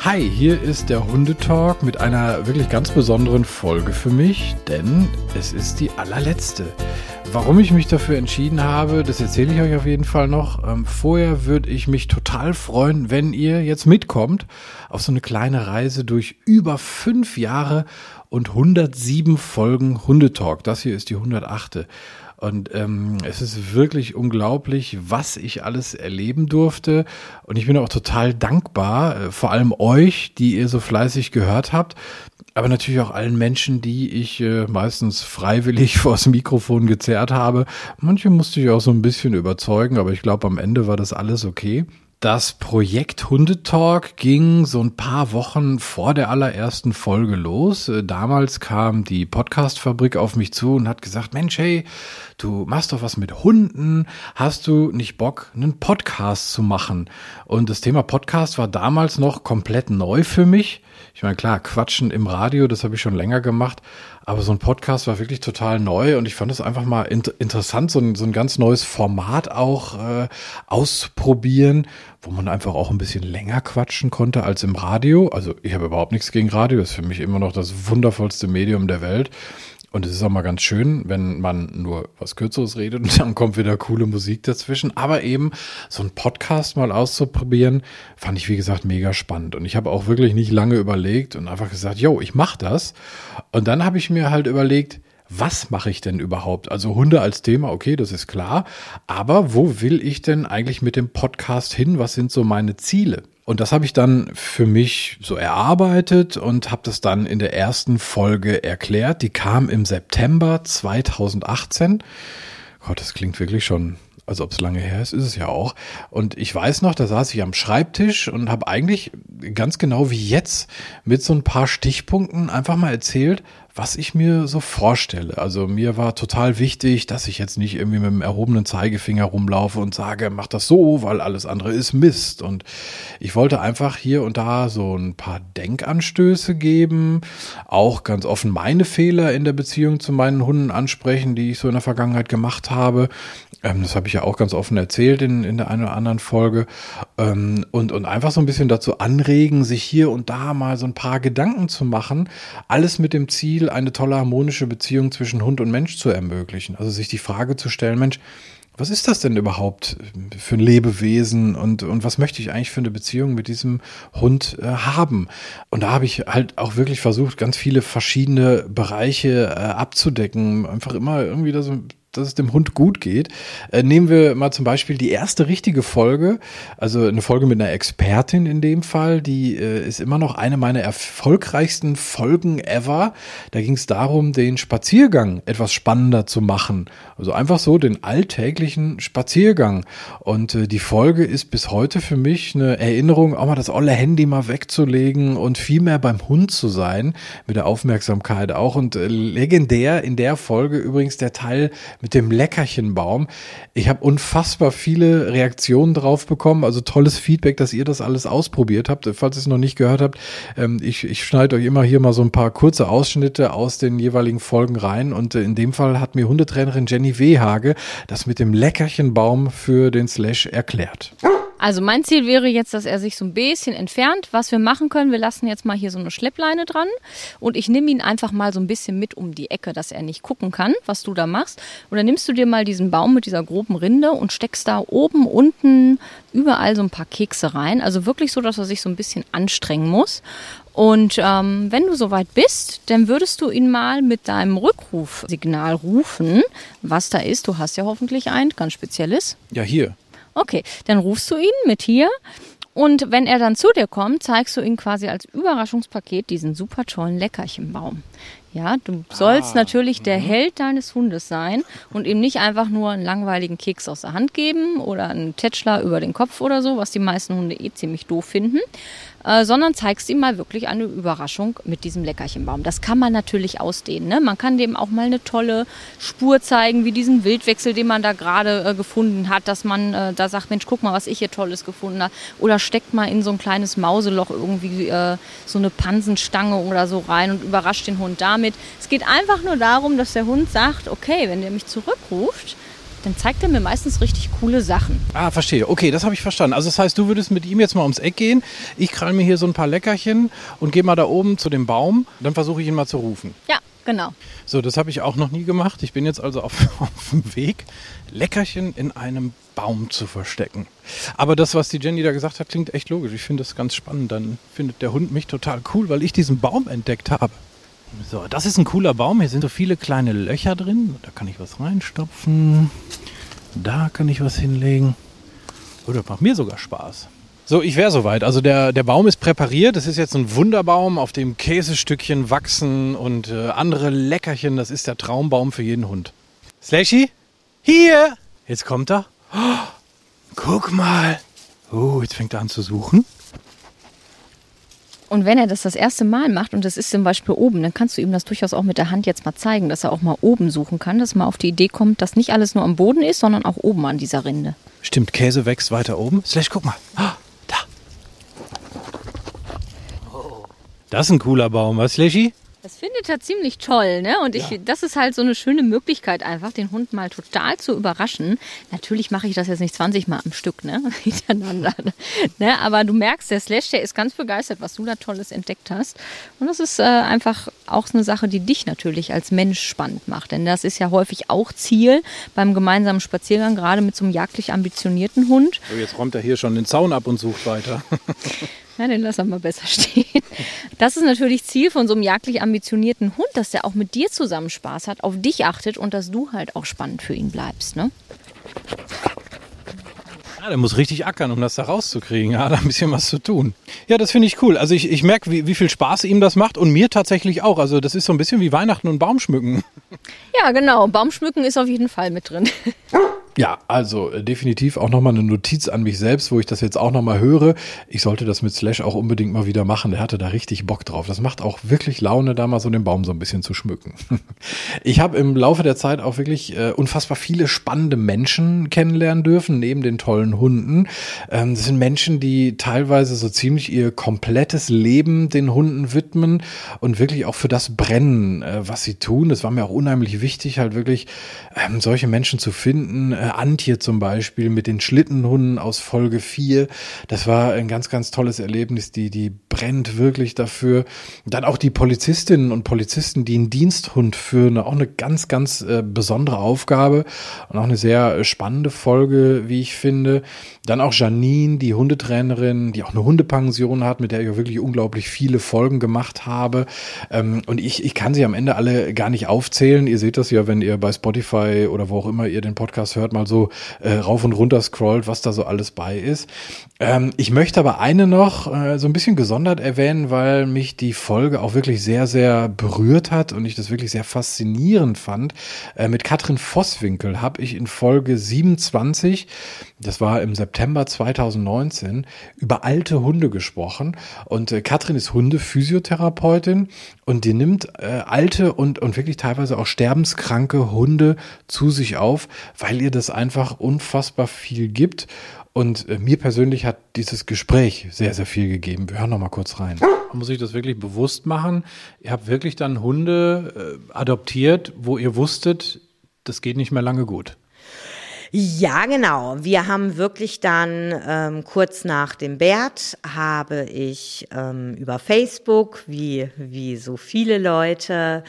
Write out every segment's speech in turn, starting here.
Hi, hier ist der Hundetalk mit einer wirklich ganz besonderen Folge für mich, denn es ist die allerletzte. Warum ich mich dafür entschieden habe, das erzähle ich euch auf jeden Fall noch. Ähm, vorher würde ich mich total freuen, wenn ihr jetzt mitkommt auf so eine kleine Reise durch über fünf Jahre und 107 Folgen Hundetalk. Das hier ist die 108. Und ähm, es ist wirklich unglaublich, was ich alles erleben durfte. Und ich bin auch total dankbar, äh, vor allem euch, die ihr so fleißig gehört habt. Aber natürlich auch allen Menschen, die ich äh, meistens freiwillig vors Mikrofon gezerrt habe. Manche musste ich auch so ein bisschen überzeugen, aber ich glaube, am Ende war das alles okay. Das Projekt Hundetalk ging so ein paar Wochen vor der allerersten Folge los. Äh, damals kam die Podcastfabrik auf mich zu und hat gesagt, Mensch, hey, du machst doch was mit Hunden. Hast du nicht Bock, einen Podcast zu machen? Und das Thema Podcast war damals noch komplett neu für mich. Ich meine, klar, Quatschen im Radio, das habe ich schon länger gemacht. Aber so ein Podcast war wirklich total neu und ich fand es einfach mal int interessant, so ein, so ein ganz neues Format auch äh, auszuprobieren, wo man einfach auch ein bisschen länger quatschen konnte als im Radio. Also ich habe überhaupt nichts gegen Radio, ist für mich immer noch das wundervollste Medium der Welt. Und es ist auch mal ganz schön, wenn man nur was Kürzeres redet und dann kommt wieder coole Musik dazwischen. Aber eben so ein Podcast mal auszuprobieren, fand ich, wie gesagt, mega spannend. Und ich habe auch wirklich nicht lange überlegt und einfach gesagt, yo, ich mache das. Und dann habe ich mir halt überlegt, was mache ich denn überhaupt? Also Hunde als Thema, okay, das ist klar. Aber wo will ich denn eigentlich mit dem Podcast hin? Was sind so meine Ziele? Und das habe ich dann für mich so erarbeitet und habe das dann in der ersten Folge erklärt. Die kam im September 2018. Gott, das klingt wirklich schon, als ob es lange her ist, ist es ja auch. Und ich weiß noch, da saß ich am Schreibtisch und habe eigentlich ganz genau wie jetzt mit so ein paar Stichpunkten einfach mal erzählt, was ich mir so vorstelle. Also mir war total wichtig, dass ich jetzt nicht irgendwie mit dem erhobenen Zeigefinger rumlaufe und sage, mach das so, weil alles andere ist Mist. Und ich wollte einfach hier und da so ein paar Denkanstöße geben, auch ganz offen meine Fehler in der Beziehung zu meinen Hunden ansprechen, die ich so in der Vergangenheit gemacht habe. Ähm, das habe ich ja auch ganz offen erzählt in, in der einen oder anderen Folge. Ähm, und, und einfach so ein bisschen dazu anregen, sich hier und da mal so ein paar Gedanken zu machen. Alles mit dem Ziel, eine tolle harmonische Beziehung zwischen Hund und Mensch zu ermöglichen. Also sich die Frage zu stellen, Mensch, was ist das denn überhaupt für ein Lebewesen und, und was möchte ich eigentlich für eine Beziehung mit diesem Hund äh, haben? Und da habe ich halt auch wirklich versucht, ganz viele verschiedene Bereiche äh, abzudecken. Einfach immer irgendwie da so dass es dem Hund gut geht. Äh, nehmen wir mal zum Beispiel die erste richtige Folge, also eine Folge mit einer Expertin in dem Fall, die äh, ist immer noch eine meiner erfolgreichsten Folgen ever. Da ging es darum, den Spaziergang etwas spannender zu machen. Also einfach so den alltäglichen Spaziergang. Und äh, die Folge ist bis heute für mich eine Erinnerung, auch mal das olle Handy mal wegzulegen und viel mehr beim Hund zu sein, mit der Aufmerksamkeit auch. Und äh, legendär in der Folge übrigens der Teil, mit dem Leckerchenbaum. Ich habe unfassbar viele Reaktionen drauf bekommen, also tolles Feedback, dass ihr das alles ausprobiert habt. Falls ihr es noch nicht gehört habt, ähm, ich, ich schneide euch immer hier mal so ein paar kurze Ausschnitte aus den jeweiligen Folgen rein und äh, in dem Fall hat mir Hundetrainerin Jenny Wehage das mit dem Leckerchenbaum für den Slash erklärt. Also mein Ziel wäre jetzt, dass er sich so ein bisschen entfernt. Was wir machen können, wir lassen jetzt mal hier so eine Schleppleine dran und ich nehme ihn einfach mal so ein bisschen mit um die Ecke, dass er nicht gucken kann, was du da machst. Dann nimmst du dir mal diesen Baum mit dieser groben Rinde und steckst da oben, unten, überall so ein paar Kekse rein. Also wirklich so, dass er sich so ein bisschen anstrengen muss. Und ähm, wenn du soweit bist, dann würdest du ihn mal mit deinem Rückrufsignal rufen, was da ist. Du hast ja hoffentlich ein ganz spezielles. Ja, hier. Okay, dann rufst du ihn mit hier. Und wenn er dann zu dir kommt, zeigst du ihm quasi als Überraschungspaket diesen super tollen Leckerchenbaum. Ja, du sollst ah, natürlich der mhm. Held deines Hundes sein und ihm nicht einfach nur einen langweiligen Keks aus der Hand geben oder einen Tätschler über den Kopf oder so, was die meisten Hunde eh ziemlich doof finden, äh, sondern zeigst ihm mal wirklich eine Überraschung mit diesem Leckerchenbaum. Das kann man natürlich ausdehnen. Ne? Man kann dem auch mal eine tolle Spur zeigen, wie diesen Wildwechsel, den man da gerade äh, gefunden hat, dass man äh, da sagt, Mensch, guck mal, was ich hier Tolles gefunden habe. Oder steckt mal in so ein kleines Mauseloch irgendwie äh, so eine Pansenstange oder so rein und überrascht den Hund damit. Es geht einfach nur darum, dass der Hund sagt, okay, wenn der mich zurückruft, dann zeigt er mir meistens richtig coole Sachen. Ah, verstehe. Okay, das habe ich verstanden. Also das heißt, du würdest mit ihm jetzt mal ums Eck gehen. Ich krall mir hier so ein paar Leckerchen und gehe mal da oben zu dem Baum. Dann versuche ich ihn mal zu rufen. Ja, genau. So, das habe ich auch noch nie gemacht. Ich bin jetzt also auf, auf dem Weg, Leckerchen in einem Baum zu verstecken. Aber das, was die Jenny da gesagt hat, klingt echt logisch. Ich finde das ganz spannend. Dann findet der Hund mich total cool, weil ich diesen Baum entdeckt habe. So, das ist ein cooler Baum. Hier sind so viele kleine Löcher drin. Da kann ich was reinstopfen. Da kann ich was hinlegen. Oh, das macht mir sogar Spaß. So, ich wäre soweit. Also der, der Baum ist präpariert. Das ist jetzt ein Wunderbaum, auf dem Käsestückchen wachsen und äh, andere Leckerchen. Das ist der Traumbaum für jeden Hund. Slashy? Hier! Jetzt kommt er. Oh, guck mal. Oh, jetzt fängt er an zu suchen. Und wenn er das das erste Mal macht und das ist zum Beispiel oben, dann kannst du ihm das durchaus auch mit der Hand jetzt mal zeigen, dass er auch mal oben suchen kann, dass mal auf die Idee kommt, dass nicht alles nur am Boden ist, sondern auch oben an dieser Rinde. Stimmt, Käse wächst weiter oben. Slash, guck mal. Oh, da. Das ist ein cooler Baum, was, Slashy? Das findet er ziemlich toll, ne? Und ich, ja. das ist halt so eine schöne Möglichkeit, einfach den Hund mal total zu überraschen. Natürlich mache ich das jetzt nicht 20 Mal am Stück, ne? Hintereinander. ne? Aber du merkst, der Slash, der ist ganz begeistert, was du da Tolles entdeckt hast. Und das ist äh, einfach auch eine Sache, die dich natürlich als Mensch spannend macht. Denn das ist ja häufig auch Ziel beim gemeinsamen Spaziergang, gerade mit so einem jagdlich ambitionierten Hund. So, jetzt räumt er hier schon den Zaun ab und sucht weiter. Ja, den lassen wir mal besser stehen. Das ist natürlich Ziel von so einem jagdlich ambitionierten Hund, dass der auch mit dir zusammen Spaß hat, auf dich achtet und dass du halt auch spannend für ihn bleibst. Ne? Ja, der muss richtig ackern, um das da rauszukriegen. Ja, da ein bisschen was zu tun. Ja, das finde ich cool. Also ich, ich merke, wie, wie viel Spaß ihm das macht und mir tatsächlich auch. Also das ist so ein bisschen wie Weihnachten und Baumschmücken. Ja, genau. Baumschmücken ist auf jeden Fall mit drin. Ja, also äh, definitiv auch nochmal eine Notiz an mich selbst, wo ich das jetzt auch nochmal höre. Ich sollte das mit Slash auch unbedingt mal wieder machen. Der hatte da richtig Bock drauf. Das macht auch wirklich Laune, da mal so den Baum so ein bisschen zu schmücken. Ich habe im Laufe der Zeit auch wirklich äh, unfassbar viele spannende Menschen kennenlernen dürfen, neben den tollen Hunden. Ähm, das sind Menschen, die teilweise so ziemlich ihr komplettes Leben den Hunden widmen und wirklich auch für das brennen, äh, was sie tun. Das war mir auch unheimlich wichtig, halt wirklich ähm, solche Menschen zu finden Antje zum Beispiel mit den Schlittenhunden aus Folge 4. Das war ein ganz, ganz tolles Erlebnis. Die, die brennt wirklich dafür. Dann auch die Polizistinnen und Polizisten, die einen Diensthund führen. Auch eine ganz, ganz äh, besondere Aufgabe und auch eine sehr äh, spannende Folge, wie ich finde. Dann auch Janine, die Hundetrainerin, die auch eine Hundepension hat, mit der ich wirklich unglaublich viele Folgen gemacht habe. Ähm, und ich, ich kann sie am Ende alle gar nicht aufzählen. Ihr seht das ja, wenn ihr bei Spotify oder wo auch immer ihr den Podcast hört, mal so äh, rauf und runter scrollt, was da so alles bei ist. Ähm, ich möchte aber eine noch äh, so ein bisschen gesondert erwähnen, weil mich die Folge auch wirklich sehr, sehr berührt hat und ich das wirklich sehr faszinierend fand. Äh, mit Katrin Vosswinkel habe ich in Folge 27, das war im September 2019, über alte Hunde gesprochen. Und äh, Katrin ist Hundephysiotherapeutin und die nimmt äh, alte und, und wirklich teilweise auch sterbenskranke Hunde zu sich auf, weil ihr das einfach unfassbar viel gibt. Und äh, mir persönlich hat dieses Gespräch sehr, sehr viel gegeben. Wir hören noch mal kurz rein. Man muss sich das wirklich bewusst machen. Ihr habt wirklich dann Hunde äh, adoptiert, wo ihr wusstet, das geht nicht mehr lange gut. Ja, genau. Wir haben wirklich dann ähm, kurz nach dem Bert habe ich ähm, über Facebook, wie, wie so viele Leute,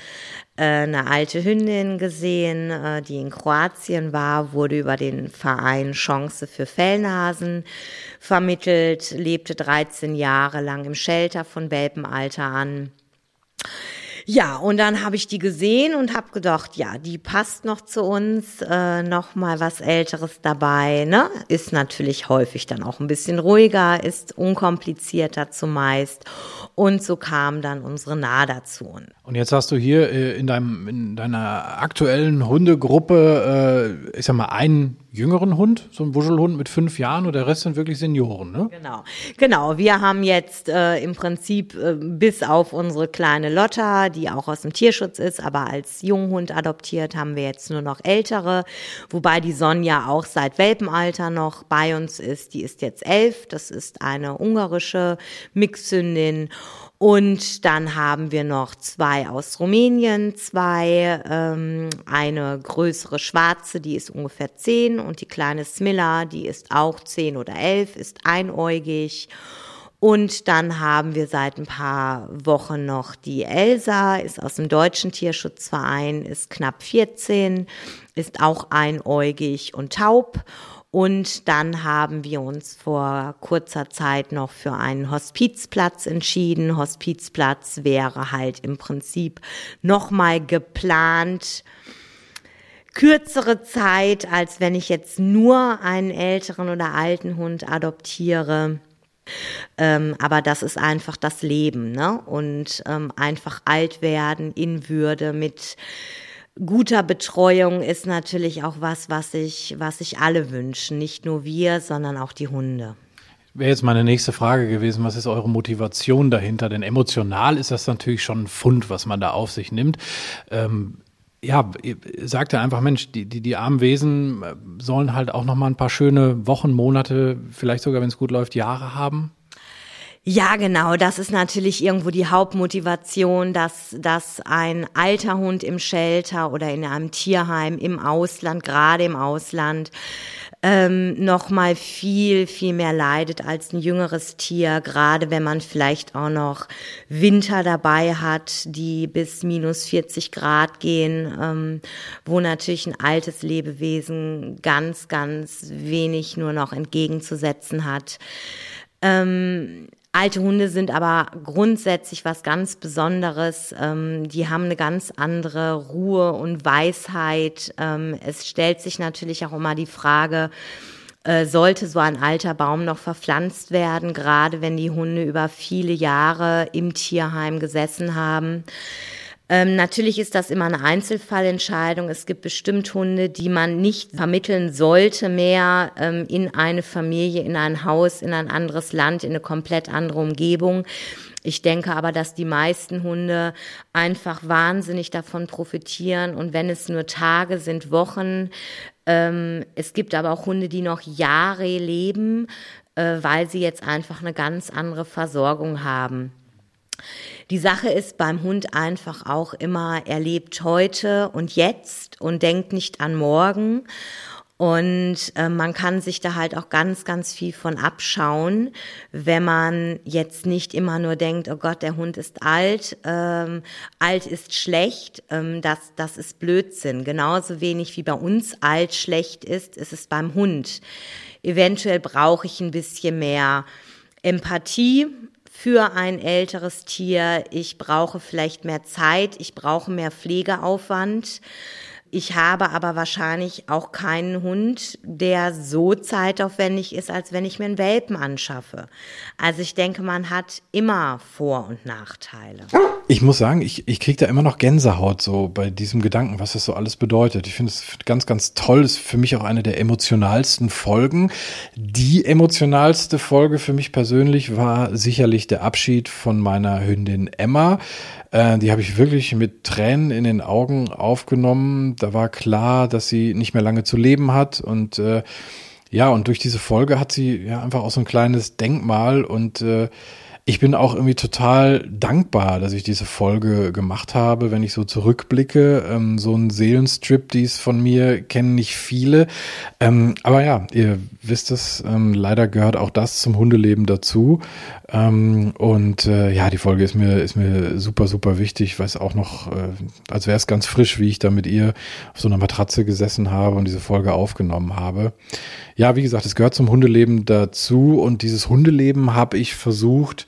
eine alte Hündin gesehen, äh, die in Kroatien war, wurde über den Verein Chance für Fellnasen vermittelt, lebte 13 Jahre lang im Shelter von Welpenalter an ja, und dann habe ich die gesehen und habe gedacht, ja, die passt noch zu uns, äh, noch mal was Älteres dabei. Ne? Ist natürlich häufig dann auch ein bisschen ruhiger, ist unkomplizierter zumeist. Und so kam dann unsere Nada zu uns. Und jetzt hast du hier äh, in, deinem, in deiner aktuellen Hundegruppe, äh, ich sag mal, einen jüngeren Hund, so ein Wuschelhund mit fünf Jahren und der Rest sind wirklich Senioren, ne? Genau, genau. Wir haben jetzt äh, im Prinzip äh, bis auf unsere kleine Lotta, die auch aus dem Tierschutz ist, aber als Junghund adoptiert, haben wir jetzt nur noch ältere, wobei die Sonja auch seit Welpenalter noch bei uns ist. Die ist jetzt elf, das ist eine ungarische Mixhündin Und dann haben wir noch zwei aus Rumänien, zwei, ähm, eine größere schwarze, die ist ungefähr zehn und die kleine Smilla, die ist auch zehn oder elf, ist einäugig. Und dann haben wir seit ein paar Wochen noch die Elsa, ist aus dem Deutschen Tierschutzverein, ist knapp 14, ist auch einäugig und taub. Und dann haben wir uns vor kurzer Zeit noch für einen Hospizplatz entschieden. Hospizplatz wäre halt im Prinzip nochmal geplant kürzere Zeit, als wenn ich jetzt nur einen älteren oder alten Hund adoptiere. Ähm, aber das ist einfach das Leben, ne? Und ähm, einfach alt werden in Würde mit guter Betreuung ist natürlich auch was, was sich was sich alle wünschen. Nicht nur wir, sondern auch die Hunde. Wäre jetzt meine nächste Frage gewesen, was ist eure Motivation dahinter? Denn emotional ist das natürlich schon ein Fund, was man da auf sich nimmt. Ähm, ja, sagt er einfach, Mensch, die, die, die armen Wesen äh, sollen halt auch noch mal ein paar schöne Wochen, Monate, vielleicht sogar, wenn es gut läuft, Jahre haben. Ja, genau. Das ist natürlich irgendwo die Hauptmotivation, dass, dass ein alter Hund im Shelter oder in einem Tierheim im Ausland, gerade im Ausland, ähm, noch mal viel, viel mehr leidet als ein jüngeres Tier, gerade wenn man vielleicht auch noch Winter dabei hat, die bis minus 40 Grad gehen, ähm, wo natürlich ein altes Lebewesen ganz, ganz wenig nur noch entgegenzusetzen hat. Ähm, Alte Hunde sind aber grundsätzlich was ganz Besonderes. Ähm, die haben eine ganz andere Ruhe und Weisheit. Ähm, es stellt sich natürlich auch immer die Frage, äh, sollte so ein alter Baum noch verpflanzt werden, gerade wenn die Hunde über viele Jahre im Tierheim gesessen haben. Ähm, natürlich ist das immer eine Einzelfallentscheidung. Es gibt bestimmt Hunde, die man nicht vermitteln sollte mehr ähm, in eine Familie, in ein Haus, in ein anderes Land, in eine komplett andere Umgebung. Ich denke aber, dass die meisten Hunde einfach wahnsinnig davon profitieren und wenn es nur Tage sind, Wochen. Ähm, es gibt aber auch Hunde, die noch Jahre leben, äh, weil sie jetzt einfach eine ganz andere Versorgung haben. Die Sache ist beim Hund einfach auch immer, er lebt heute und jetzt und denkt nicht an morgen. Und äh, man kann sich da halt auch ganz, ganz viel von abschauen, wenn man jetzt nicht immer nur denkt, oh Gott, der Hund ist alt, ähm, alt ist schlecht, ähm, das, das ist Blödsinn. Genauso wenig wie bei uns alt schlecht ist, ist es beim Hund. Eventuell brauche ich ein bisschen mehr Empathie, für ein älteres Tier. Ich brauche vielleicht mehr Zeit, ich brauche mehr Pflegeaufwand. Ich habe aber wahrscheinlich auch keinen Hund, der so zeitaufwendig ist, als wenn ich mir einen Welpen anschaffe. Also ich denke, man hat immer Vor- und Nachteile. Ich muss sagen, ich, ich kriege da immer noch Gänsehaut so bei diesem Gedanken, was das so alles bedeutet. Ich finde es ganz, ganz toll. Ist für mich auch eine der emotionalsten Folgen. Die emotionalste Folge für mich persönlich war sicherlich der Abschied von meiner Hündin Emma. Äh, die habe ich wirklich mit Tränen in den Augen aufgenommen. Da war klar, dass sie nicht mehr lange zu leben hat und äh, ja, und durch diese Folge hat sie ja einfach auch so ein kleines Denkmal und äh, ich bin auch irgendwie total dankbar, dass ich diese Folge gemacht habe, wenn ich so zurückblicke. Ähm, so ein Seelenstrip, dies von mir kennen nicht viele. Ähm, aber ja, ihr wisst es, ähm, leider gehört auch das zum Hundeleben dazu. Ähm, und äh, ja, die Folge ist mir, ist mir super, super wichtig. Ich weiß auch noch, äh, als wäre es ganz frisch, wie ich da mit ihr auf so einer Matratze gesessen habe und diese Folge aufgenommen habe. Ja, wie gesagt, es gehört zum Hundeleben dazu und dieses Hundeleben habe ich versucht,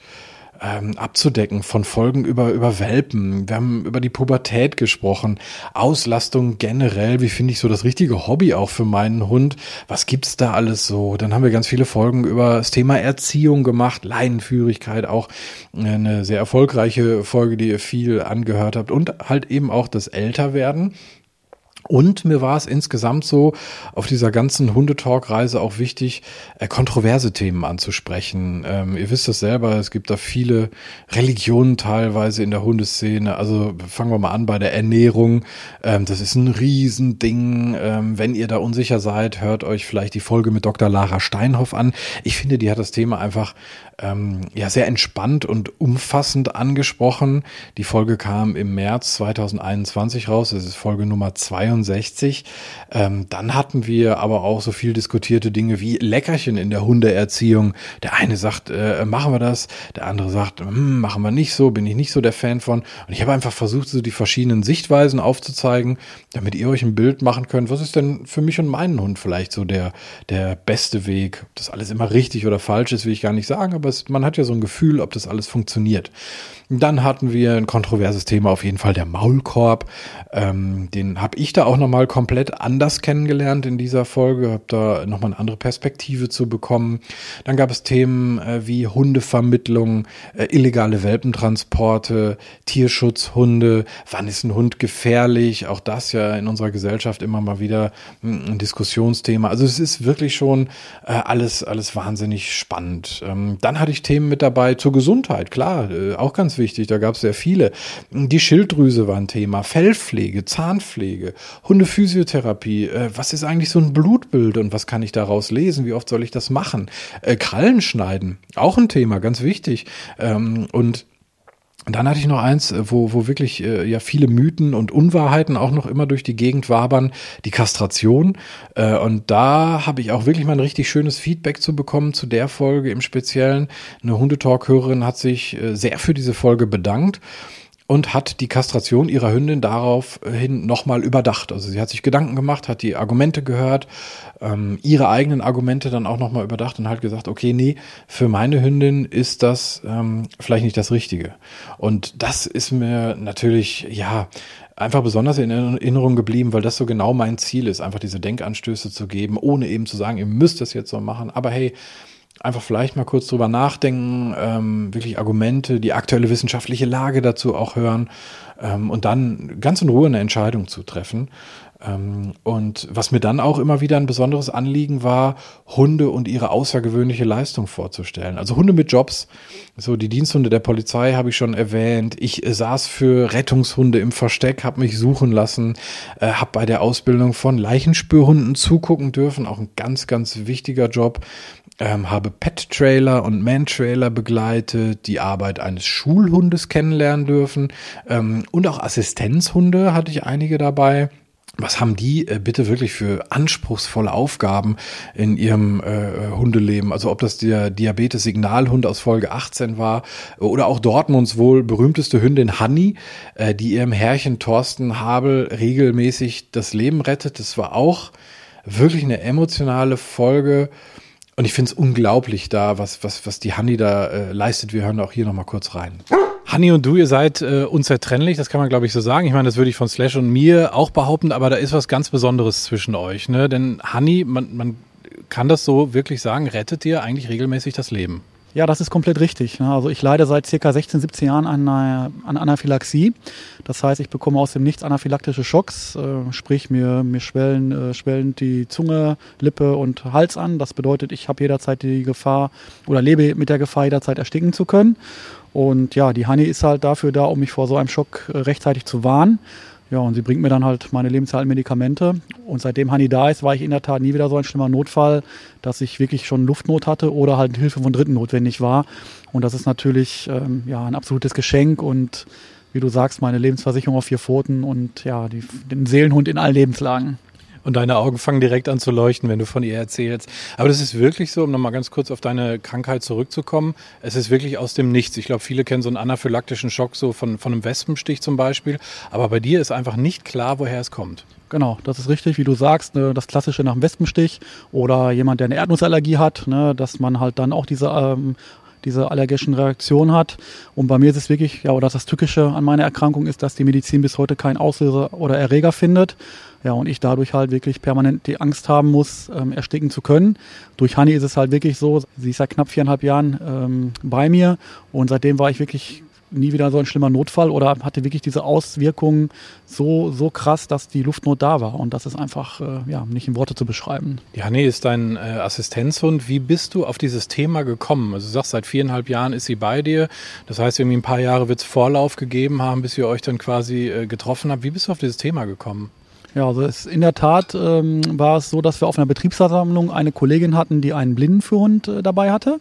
ähm, abzudecken von Folgen über, über Welpen. Wir haben über die Pubertät gesprochen, Auslastung generell, wie finde ich so das richtige Hobby auch für meinen Hund? Was gibt's da alles so? Dann haben wir ganz viele Folgen über das Thema Erziehung gemacht, Leinenführigkeit, auch eine sehr erfolgreiche Folge, die ihr viel angehört habt und halt eben auch das Älterwerden. Und mir war es insgesamt so auf dieser ganzen Hundetalk-Reise auch wichtig, äh, kontroverse Themen anzusprechen. Ähm, ihr wisst das selber, es gibt da viele Religionen teilweise in der Hundeszene. Also fangen wir mal an bei der Ernährung. Ähm, das ist ein Riesending. Ähm, wenn ihr da unsicher seid, hört euch vielleicht die Folge mit Dr. Lara Steinhoff an. Ich finde, die hat das Thema einfach ähm, ja sehr entspannt und umfassend angesprochen. Die Folge kam im März 2021 raus. Das ist Folge Nummer 62. Ähm, dann hatten wir aber auch so viel diskutierte Dinge wie Leckerchen in der Hundeerziehung. Der eine sagt, äh, machen wir das. Der andere sagt, hm, machen wir nicht so. Bin ich nicht so der Fan von. Und ich habe einfach versucht, so die verschiedenen Sichtweisen aufzuzeigen, damit ihr euch ein Bild machen könnt. Was ist denn für mich und meinen Hund vielleicht so der, der beste Weg? Ob das alles immer richtig oder falsch ist, will ich gar nicht sagen, aber es, man hat ja so ein Gefühl, ob das alles funktioniert. Dann hatten wir ein kontroverses Thema, auf jeden Fall der Maulkorb. Ähm, den habe ich da auch nochmal komplett anders kennengelernt in dieser Folge, habe da nochmal eine andere Perspektive zu bekommen. Dann gab es Themen äh, wie Hundevermittlung, äh, illegale Welpentransporte, Tierschutzhunde, wann ist ein Hund gefährlich? Auch das ja in unserer Gesellschaft immer mal wieder hm, ein Diskussionsthema. Also es ist wirklich schon äh, alles, alles wahnsinnig spannend. Ähm, dann hatte ich Themen mit dabei zur Gesundheit, klar, äh, auch ganz wichtig, da gab es sehr viele. Die Schilddrüse war ein Thema, Fellpflege, Zahnpflege, Hundephysiotherapie, äh, was ist eigentlich so ein Blutbild und was kann ich daraus lesen, wie oft soll ich das machen? Äh, Krallen schneiden, auch ein Thema, ganz wichtig. Ähm, und dann hatte ich noch eins, äh, wo, wo wirklich äh, ja viele Mythen und Unwahrheiten auch noch immer durch die Gegend wabern, die Kastration. Äh, und da habe ich auch wirklich mal ein richtig schönes Feedback zu bekommen zu der Folge im Speziellen. Eine Hundetalk-Hörerin hat sich äh, sehr für diese Folge bedankt und hat die Kastration ihrer Hündin daraufhin nochmal überdacht. Also sie hat sich Gedanken gemacht, hat die Argumente gehört, ähm, ihre eigenen Argumente dann auch nochmal überdacht und halt gesagt, okay, nee, für meine Hündin ist das ähm, vielleicht nicht das Richtige. Und das ist mir natürlich, ja, einfach besonders in Erinnerung geblieben, weil das so genau mein Ziel ist, einfach diese Denkanstöße zu geben, ohne eben zu sagen, ihr müsst das jetzt so machen. Aber hey, einfach vielleicht mal kurz drüber nachdenken, ähm, wirklich Argumente, die aktuelle wissenschaftliche Lage dazu auch hören ähm, und dann ganz in Ruhe eine Entscheidung zu treffen. Ähm, und was mir dann auch immer wieder ein besonderes Anliegen war, Hunde und ihre außergewöhnliche Leistung vorzustellen. Also Hunde mit Jobs, so die Diensthunde der Polizei habe ich schon erwähnt. Ich äh, saß für Rettungshunde im Versteck, habe mich suchen lassen, äh, habe bei der Ausbildung von Leichenspürhunden zugucken dürfen, auch ein ganz, ganz wichtiger Job ähm, habe Pet-Trailer und Man-Trailer begleitet, die Arbeit eines Schulhundes kennenlernen dürfen ähm, und auch Assistenzhunde hatte ich einige dabei. Was haben die äh, bitte wirklich für anspruchsvolle Aufgaben in ihrem äh, Hundeleben? Also ob das der Diabetes-Signalhund aus Folge 18 war oder auch Dortmunds wohl berühmteste Hündin Hanni, äh, die ihrem Herrchen Thorsten Habel regelmäßig das Leben rettet. Das war auch wirklich eine emotionale Folge und ich finde es unglaublich da, was, was, was die Hanni da äh, leistet. Wir hören auch hier nochmal kurz rein. Hanni und du, ihr seid äh, unzertrennlich, das kann man glaube ich so sagen. Ich meine, das würde ich von Slash und mir auch behaupten, aber da ist was ganz Besonderes zwischen euch. Ne? Denn Hanni, man, man kann das so wirklich sagen, rettet dir eigentlich regelmäßig das Leben. Ja, das ist komplett richtig. Also ich leide seit circa 16, 17 Jahren an, einer, an Anaphylaxie. Das heißt, ich bekomme aus dem Nichts anaphylaktische Schocks, äh, sprich mir, mir schwellen, äh, schwellen die Zunge, Lippe und Hals an. Das bedeutet, ich habe jederzeit die Gefahr oder lebe mit der Gefahr, jederzeit ersticken zu können. Und ja, die Honey ist halt dafür da, um mich vor so einem Schock äh, rechtzeitig zu warnen. Ja, und sie bringt mir dann halt meine lebenshaltenden Medikamente. Und seitdem Hani da ist, war ich in der Tat nie wieder so ein schlimmer Notfall, dass ich wirklich schon Luftnot hatte oder halt Hilfe von Dritten notwendig war. Und das ist natürlich ähm, ja, ein absolutes Geschenk und wie du sagst, meine Lebensversicherung auf vier Pfoten und ja, die, den Seelenhund in allen Lebenslagen. Und deine Augen fangen direkt an zu leuchten, wenn du von ihr erzählst. Aber das ist wirklich so, um nochmal ganz kurz auf deine Krankheit zurückzukommen. Es ist wirklich aus dem Nichts. Ich glaube, viele kennen so einen anaphylaktischen Schock so von, von einem Wespenstich zum Beispiel. Aber bei dir ist einfach nicht klar, woher es kommt. Genau, das ist richtig, wie du sagst, ne, das klassische nach dem Wespenstich oder jemand, der eine Erdnussallergie hat, ne, dass man halt dann auch diese ähm, diese allergischen Reaktionen hat. Und bei mir ist es wirklich, ja, oder das Tückische an meiner Erkrankung ist, dass die Medizin bis heute keinen Auslöser oder Erreger findet. Ja, und ich dadurch halt wirklich permanent die Angst haben muss, ähm, ersticken zu können. Durch Honey ist es halt wirklich so, sie ist seit knapp viereinhalb Jahren ähm, bei mir und seitdem war ich wirklich nie wieder so ein schlimmer Notfall oder hatte wirklich diese Auswirkungen so, so krass, dass die Luftnot da war. Und das ist einfach äh, ja, nicht in Worte zu beschreiben. Ja, nee, ist dein äh, Assistenzhund. Wie bist du auf dieses Thema gekommen? Also du sagst, seit viereinhalb Jahren ist sie bei dir. Das heißt, irgendwie ein paar Jahre wird es Vorlauf gegeben haben, bis ihr euch dann quasi äh, getroffen habt. Wie bist du auf dieses Thema gekommen? Ja, also es, in der Tat ähm, war es so, dass wir auf einer Betriebsversammlung eine Kollegin hatten, die einen Blindenführhund äh, dabei hatte.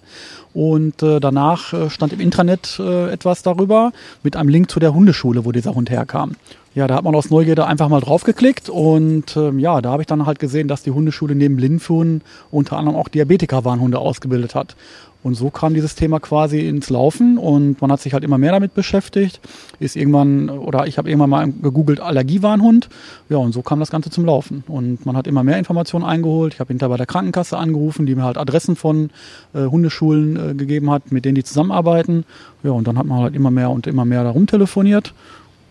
Und äh, danach äh, stand im Intranet äh, etwas darüber mit einem Link zu der Hundeschule, wo dieser Hund herkam. Ja, da hat man aus Neugierde einfach mal draufgeklickt und ähm, ja, da habe ich dann halt gesehen, dass die Hundeschule neben Blindenführen unter anderem auch Diabetiker-Warnhunde ausgebildet hat. Und so kam dieses Thema quasi ins Laufen und man hat sich halt immer mehr damit beschäftigt. Ist irgendwann, oder ich habe irgendwann mal gegoogelt Allergiewarnhund. Ja, und so kam das Ganze zum Laufen. Und man hat immer mehr Informationen eingeholt. Ich habe hinterher bei der Krankenkasse angerufen, die mir halt Adressen von äh, Hundeschulen äh, gegeben hat, mit denen die zusammenarbeiten. Ja, und dann hat man halt immer mehr und immer mehr darum telefoniert.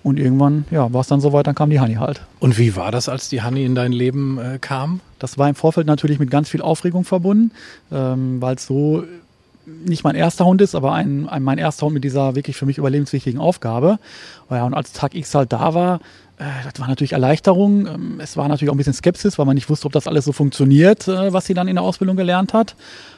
Und irgendwann, ja, war es dann soweit, dann kam die Honey halt. Und wie war das, als die Honey in dein Leben äh, kam? Das war im Vorfeld natürlich mit ganz viel Aufregung verbunden, ähm, weil es so nicht mein erster Hund ist, aber ein, ein, mein erster Hund mit dieser wirklich für mich überlebenswichtigen Aufgabe. Ja, und als Tag X halt da war, äh, das war natürlich Erleichterung. Ähm, es war natürlich auch ein bisschen Skepsis, weil man nicht wusste, ob das alles so funktioniert, äh, was sie dann in der Ausbildung gelernt hat.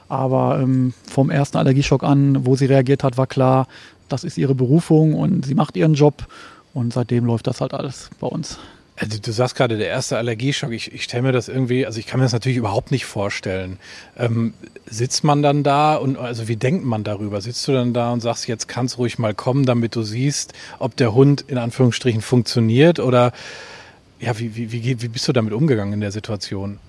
Aber ähm, vom ersten Allergieschock an, wo sie reagiert hat, war klar, das ist ihre Berufung und sie macht ihren Job. Und seitdem läuft das halt alles bei uns. Also du sagst gerade, der erste Allergieschock, ich, ich stelle mir das irgendwie, also ich kann mir das natürlich überhaupt nicht vorstellen. Ähm, sitzt man dann da und also wie denkt man darüber? Sitzt du dann da und sagst, jetzt kann es ruhig mal kommen, damit du siehst, ob der Hund in Anführungsstrichen funktioniert oder ja, wie, wie, wie, wie bist du damit umgegangen in der Situation?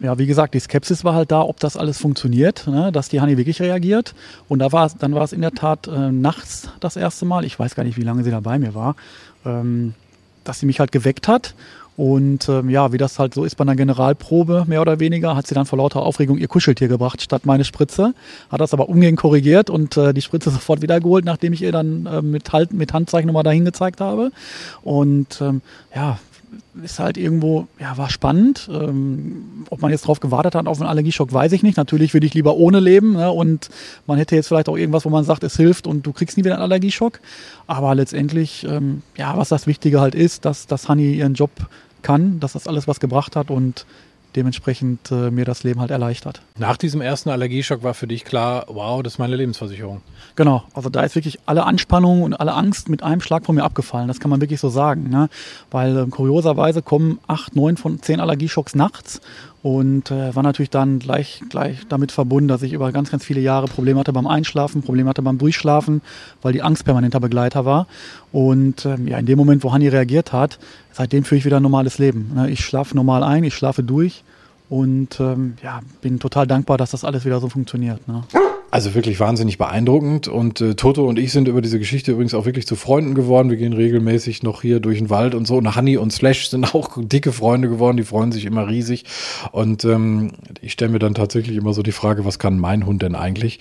ja, wie gesagt, die Skepsis war halt da, ob das alles funktioniert, ne, dass die Honey wirklich reagiert. Und da war dann war es in der Tat äh, nachts das erste Mal. Ich weiß gar nicht, wie lange sie da bei mir war. Ähm, dass sie mich halt geweckt hat. Und ähm, ja, wie das halt so ist bei einer Generalprobe, mehr oder weniger, hat sie dann vor lauter Aufregung ihr Kuscheltier gebracht statt meine Spritze. Hat das aber umgehend korrigiert und äh, die Spritze sofort wiedergeholt, nachdem ich ihr dann äh, mit, halt, mit Handzeichen nochmal dahin gezeigt habe. Und ähm, ja, ist halt irgendwo, ja, war spannend. Ähm, ob man jetzt drauf gewartet hat auf einen Allergieschock, weiß ich nicht. Natürlich würde ich lieber ohne leben. Ne? Und man hätte jetzt vielleicht auch irgendwas, wo man sagt, es hilft und du kriegst nie wieder einen Allergieschock. Aber letztendlich, ähm, ja, was das Wichtige halt ist, dass, dass Honey ihren Job kann, dass das alles was gebracht hat und dementsprechend äh, mir das Leben halt erleichtert. Nach diesem ersten Allergieschock war für dich klar, wow, das ist meine Lebensversicherung. Genau, also da ist wirklich alle Anspannung und alle Angst mit einem Schlag von mir abgefallen. Das kann man wirklich so sagen. Ne? Weil äh, kurioserweise kommen acht, neun von zehn Allergieschocks nachts und äh, war natürlich dann gleich, gleich damit verbunden, dass ich über ganz, ganz viele Jahre Probleme hatte beim Einschlafen, Probleme hatte beim Durchschlafen, weil die Angst permanenter Begleiter war. Und ähm, ja, in dem Moment, wo Hanni reagiert hat, seitdem führe ich wieder ein normales Leben. Ne? Ich schlafe normal ein, ich schlafe durch und ähm, ja, bin total dankbar, dass das alles wieder so funktioniert. Ne? Also wirklich wahnsinnig beeindruckend. Und äh, Toto und ich sind über diese Geschichte übrigens auch wirklich zu Freunden geworden. Wir gehen regelmäßig noch hier durch den Wald und so. Und Honey und Slash sind auch dicke Freunde geworden. Die freuen sich immer riesig. Und ähm, ich stelle mir dann tatsächlich immer so die Frage, was kann mein Hund denn eigentlich?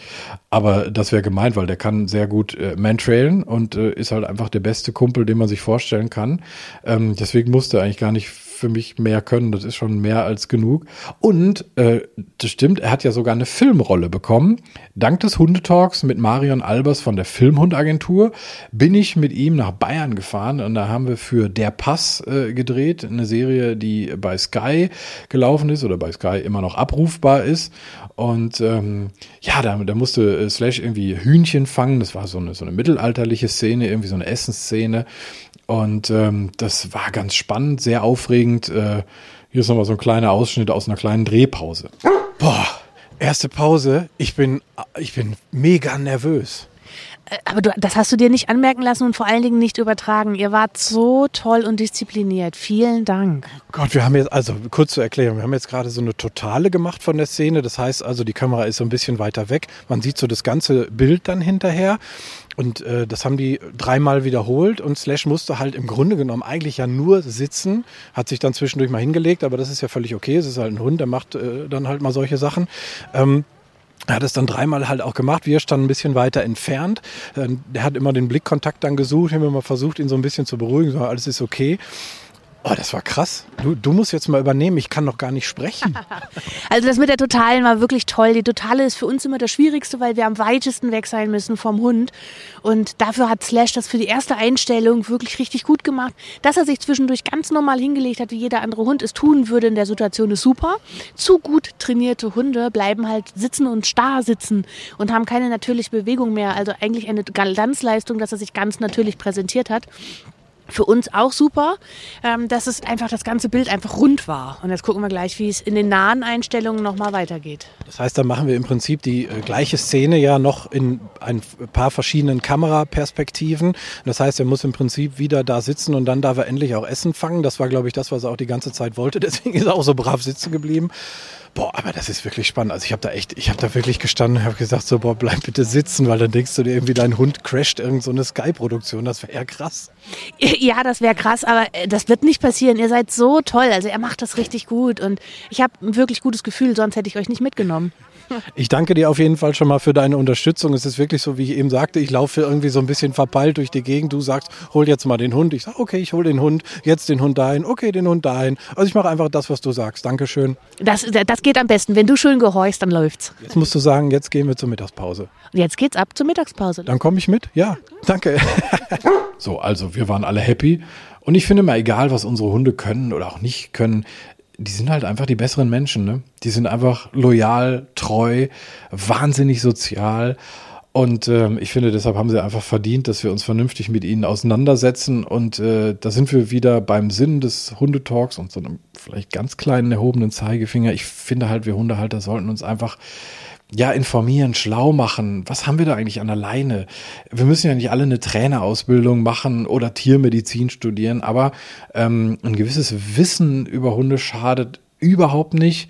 Aber das wäre gemeint, weil der kann sehr gut äh, mantrailen und äh, ist halt einfach der beste Kumpel, den man sich vorstellen kann. Ähm, deswegen musste er eigentlich gar nicht für mich mehr können. Das ist schon mehr als genug. Und äh, das stimmt, er hat ja sogar eine Filmrolle bekommen. Dank des Hundetalks mit Marion Albers von der Filmhundagentur bin ich mit ihm nach Bayern gefahren und da haben wir für Der Pass äh, gedreht, eine Serie, die bei Sky gelaufen ist oder bei Sky immer noch abrufbar ist. Und ähm, ja, da, da musste äh, Slash irgendwie Hühnchen fangen. Das war so eine, so eine mittelalterliche Szene, irgendwie so eine Essensszene. Und ähm, das war ganz spannend, sehr aufregend. Äh, hier ist nochmal so ein kleiner Ausschnitt aus einer kleinen Drehpause. Boah, erste Pause. Ich bin, ich bin mega nervös. Äh, aber du, das hast du dir nicht anmerken lassen und vor allen Dingen nicht übertragen. Ihr wart so toll und diszipliniert. Vielen Dank. Gott, wir haben jetzt, also kurz zur Erklärung, wir haben jetzt gerade so eine Totale gemacht von der Szene. Das heißt also, die Kamera ist so ein bisschen weiter weg. Man sieht so das ganze Bild dann hinterher. Und äh, das haben die dreimal wiederholt und Slash musste halt im Grunde genommen eigentlich ja nur sitzen, hat sich dann zwischendurch mal hingelegt, aber das ist ja völlig okay. Es ist halt ein Hund, der macht äh, dann halt mal solche Sachen. Ähm, er hat es dann dreimal halt auch gemacht. Wir standen ein bisschen weiter entfernt. Ähm, der hat immer den Blickkontakt dann gesucht, haben mal versucht, ihn so ein bisschen zu beruhigen. So, alles ist okay. Oh, das war krass. Du, du musst jetzt mal übernehmen. Ich kann noch gar nicht sprechen. also das mit der Totalen war wirklich toll. Die Totale ist für uns immer das Schwierigste, weil wir am weitesten weg sein müssen vom Hund. Und dafür hat Slash das für die erste Einstellung wirklich richtig gut gemacht. Dass er sich zwischendurch ganz normal hingelegt hat, wie jeder andere Hund es tun würde in der Situation, ist super. Zu gut trainierte Hunde bleiben halt sitzen und starr sitzen und haben keine natürliche Bewegung mehr. Also eigentlich eine Glanzleistung, dass er sich ganz natürlich präsentiert hat. Für uns auch super, ähm, dass es einfach das ganze Bild einfach rund war. Und jetzt gucken wir gleich, wie es in den nahen Einstellungen nochmal weitergeht. Das heißt, da machen wir im Prinzip die äh, gleiche Szene ja noch in ein paar verschiedenen Kameraperspektiven. Das heißt, er muss im Prinzip wieder da sitzen und dann darf er endlich auch Essen fangen. Das war, glaube ich, das, was er auch die ganze Zeit wollte. Deswegen ist er auch so brav sitzen geblieben. Boah, aber das ist wirklich spannend. Also ich habe da echt, ich habe da wirklich gestanden und habe gesagt, so boah, bleib bitte sitzen, weil dann denkst du dir irgendwie, dein Hund crasht irgend so Sky-Produktion. Das wäre ja krass. Ja, das wäre krass, aber äh, das wird nicht passieren. Ihr seid so toll. Also er macht das richtig gut und ich habe ein wirklich gutes Gefühl, sonst hätte ich euch nicht mitgenommen. Ich danke dir auf jeden Fall schon mal für deine Unterstützung. Es ist wirklich so, wie ich eben sagte, ich laufe irgendwie so ein bisschen verpeilt durch die Gegend. Du sagst, hol jetzt mal den Hund. Ich sage, okay, ich hole den Hund, jetzt den Hund dahin, okay, den Hund dahin. Also ich mache einfach das, was du sagst. Dankeschön. Das, das geht am besten. Wenn du schön gehorchst, dann läuft's. Jetzt musst du sagen, jetzt gehen wir zur Mittagspause. Und jetzt geht's ab zur Mittagspause. Dann komme ich mit? Ja, danke. so, also wir waren alle happy. Und ich finde mal, egal was unsere Hunde können oder auch nicht können, die sind halt einfach die besseren Menschen. Ne? Die sind einfach loyal, treu, wahnsinnig sozial. Und ähm, ich finde, deshalb haben sie einfach verdient, dass wir uns vernünftig mit ihnen auseinandersetzen. Und äh, da sind wir wieder beim Sinn des Hundetalks und so einem vielleicht ganz kleinen erhobenen Zeigefinger. Ich finde halt, wir Hundehalter sollten uns einfach ja, informieren, schlau machen. Was haben wir da eigentlich an der Leine? Wir müssen ja nicht alle eine Trainerausbildung machen oder Tiermedizin studieren, aber ähm, ein gewisses Wissen über Hunde schadet überhaupt nicht.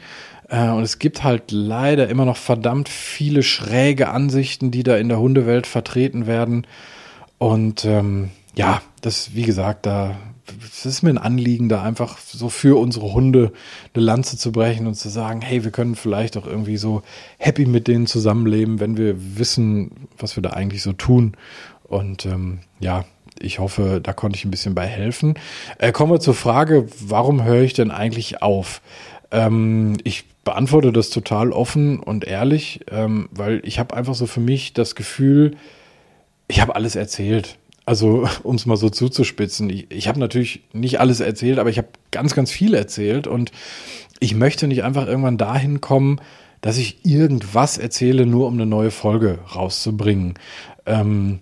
Äh, und es gibt halt leider immer noch verdammt viele schräge Ansichten, die da in der Hundewelt vertreten werden. Und ähm, ja, das, wie gesagt, da es ist mir ein Anliegen, da einfach so für unsere Hunde eine Lanze zu brechen und zu sagen, hey, wir können vielleicht auch irgendwie so happy mit denen zusammenleben, wenn wir wissen, was wir da eigentlich so tun. Und ähm, ja, ich hoffe, da konnte ich ein bisschen bei helfen. Äh, kommen wir zur Frage, warum höre ich denn eigentlich auf? Ähm, ich beantworte das total offen und ehrlich, ähm, weil ich habe einfach so für mich das Gefühl, ich habe alles erzählt. Also, um es mal so zuzuspitzen, ich, ich habe natürlich nicht alles erzählt, aber ich habe ganz, ganz viel erzählt und ich möchte nicht einfach irgendwann dahin kommen, dass ich irgendwas erzähle, nur um eine neue Folge rauszubringen. Ähm,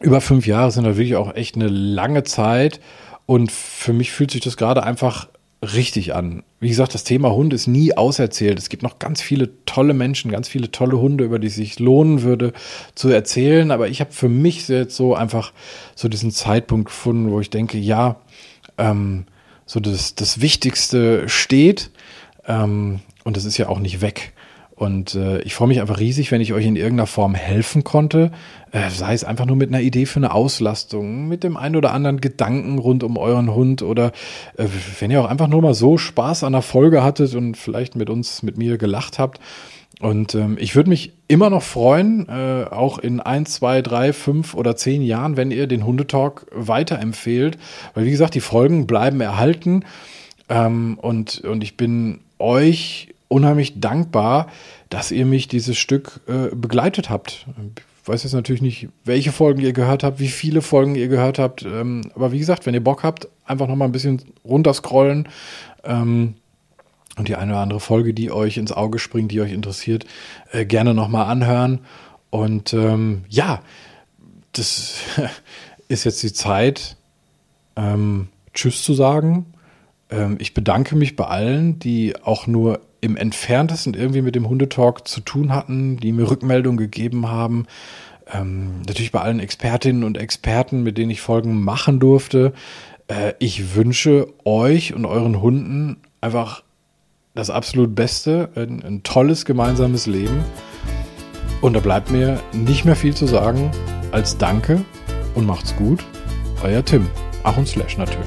über fünf Jahre sind natürlich auch echt eine lange Zeit und für mich fühlt sich das gerade einfach richtig an. Wie gesagt, das Thema Hund ist nie auserzählt. Es gibt noch ganz viele tolle Menschen, ganz viele tolle Hunde, über die es sich lohnen würde zu erzählen. Aber ich habe für mich jetzt so einfach so diesen Zeitpunkt gefunden, wo ich denke, ja, ähm, so das, das Wichtigste steht. Ähm, und das ist ja auch nicht weg. Und äh, ich freue mich einfach riesig, wenn ich euch in irgendeiner Form helfen konnte. Äh, sei es einfach nur mit einer Idee für eine Auslastung, mit dem einen oder anderen Gedanken rund um euren Hund oder äh, wenn ihr auch einfach nur mal so Spaß an der Folge hattet und vielleicht mit uns, mit mir gelacht habt. Und ähm, ich würde mich immer noch freuen, äh, auch in ein, zwei, drei, fünf oder zehn Jahren, wenn ihr den Hundetalk weiterempfehlt. Weil wie gesagt, die Folgen bleiben erhalten. Ähm, und, und ich bin euch unheimlich dankbar, dass ihr mich dieses Stück äh, begleitet habt. Ich weiß jetzt natürlich nicht, welche Folgen ihr gehört habt, wie viele Folgen ihr gehört habt. Ähm, aber wie gesagt, wenn ihr Bock habt, einfach noch mal ein bisschen runterscrollen. Ähm, und die eine oder andere Folge, die euch ins Auge springt, die euch interessiert, äh, gerne noch mal anhören. Und ähm, ja, das ist jetzt die Zeit, ähm, Tschüss zu sagen. Ähm, ich bedanke mich bei allen, die auch nur im entferntesten irgendwie mit dem Hundetalk zu tun hatten, die mir Rückmeldung gegeben haben. Ähm, natürlich bei allen Expertinnen und Experten, mit denen ich Folgen machen durfte. Äh, ich wünsche euch und euren Hunden einfach das absolut Beste, ein, ein tolles gemeinsames Leben. Und da bleibt mir nicht mehr viel zu sagen als Danke und macht's gut. Euer Tim. Ach und Slash natürlich.